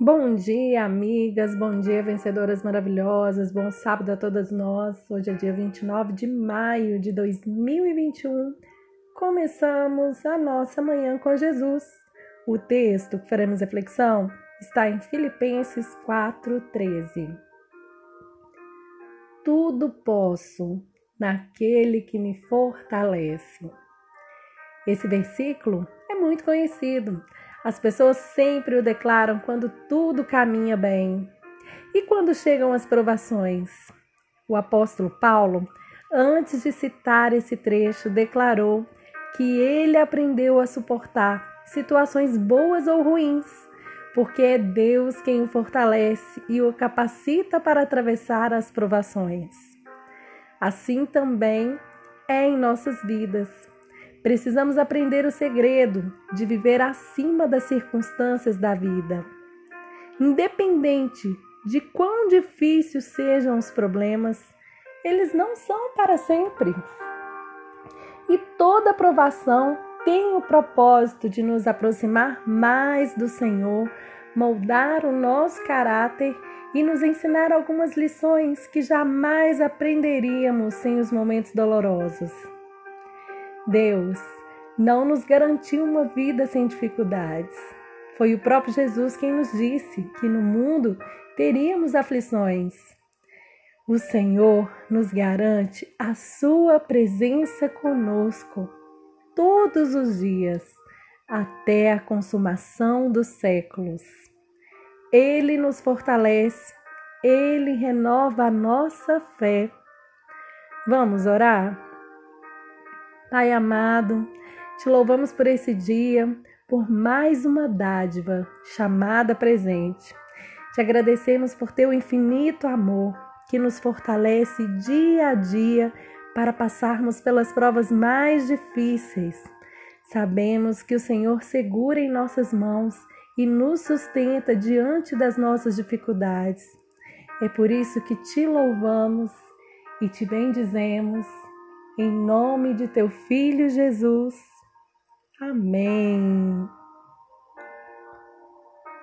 Bom dia, amigas, bom dia, vencedoras maravilhosas, bom sábado a todas nós. Hoje é dia 29 de maio de 2021. Começamos a nossa manhã com Jesus. O texto que faremos reflexão está em Filipenses 4,13. Tudo posso naquele que me fortalece. Esse versículo é muito conhecido. As pessoas sempre o declaram quando tudo caminha bem. E quando chegam as provações? O apóstolo Paulo, antes de citar esse trecho, declarou que ele aprendeu a suportar situações boas ou ruins, porque é Deus quem o fortalece e o capacita para atravessar as provações. Assim também é em nossas vidas. Precisamos aprender o segredo de viver acima das circunstâncias da vida. Independente de quão difíceis sejam os problemas, eles não são para sempre. E toda provação tem o propósito de nos aproximar mais do Senhor, moldar o nosso caráter e nos ensinar algumas lições que jamais aprenderíamos sem os momentos dolorosos. Deus não nos garantiu uma vida sem dificuldades. Foi o próprio Jesus quem nos disse que no mundo teríamos aflições. O Senhor nos garante a Sua presença conosco todos os dias, até a consumação dos séculos. Ele nos fortalece, Ele renova a nossa fé. Vamos orar? Pai amado, te louvamos por esse dia, por mais uma dádiva chamada presente. Te agradecemos por teu infinito amor que nos fortalece dia a dia para passarmos pelas provas mais difíceis. Sabemos que o Senhor segura em nossas mãos e nos sustenta diante das nossas dificuldades. É por isso que te louvamos e te bendizemos em nome de teu filho Jesus. Amém.